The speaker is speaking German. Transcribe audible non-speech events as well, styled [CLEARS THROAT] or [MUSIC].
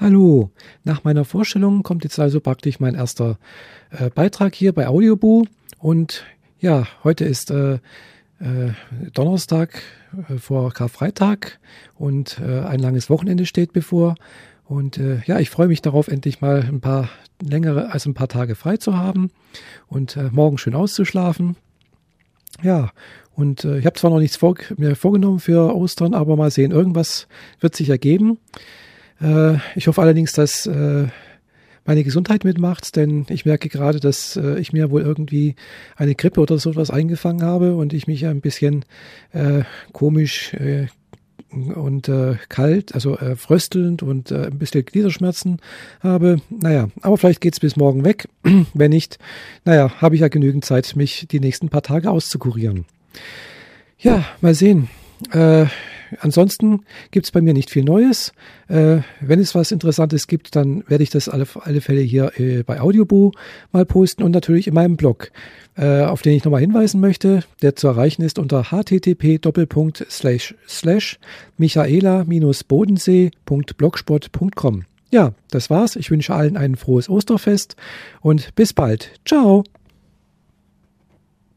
Hallo, nach meiner Vorstellung kommt jetzt also praktisch mein erster äh, Beitrag hier bei Audioboo. Und ja, heute ist äh, äh, Donnerstag äh, vor Karfreitag und äh, ein langes Wochenende steht bevor. Und äh, ja, ich freue mich darauf, endlich mal ein paar längere, also ein paar Tage frei zu haben und äh, morgen schön auszuschlafen. Ja, und äh, ich habe zwar noch nichts vor, mir vorgenommen für Ostern, aber mal sehen, irgendwas wird sich ergeben. Äh, ich hoffe allerdings, dass äh, meine Gesundheit mitmacht, denn ich merke gerade, dass äh, ich mir wohl irgendwie eine Grippe oder sowas eingefangen habe und ich mich ein bisschen komisch und kalt, also fröstelnd und ein bisschen Gliederschmerzen habe. Naja, aber vielleicht geht's bis morgen weg. [CLEARS THROAT] Wenn nicht, naja, habe ich ja genügend Zeit, mich die nächsten paar Tage auszukurieren. Ja, mal sehen. Äh, ansonsten gibt's bei mir nicht viel Neues. Äh, wenn es was Interessantes gibt, dann werde ich das alle, alle Fälle hier äh, bei Audioboo mal posten und natürlich in meinem Blog, äh, auf den ich nochmal hinweisen möchte, der zu erreichen ist unter http michaela-bodensee.blogspot.com. Ja, das war's. Ich wünsche allen ein frohes Osterfest und bis bald. Ciao.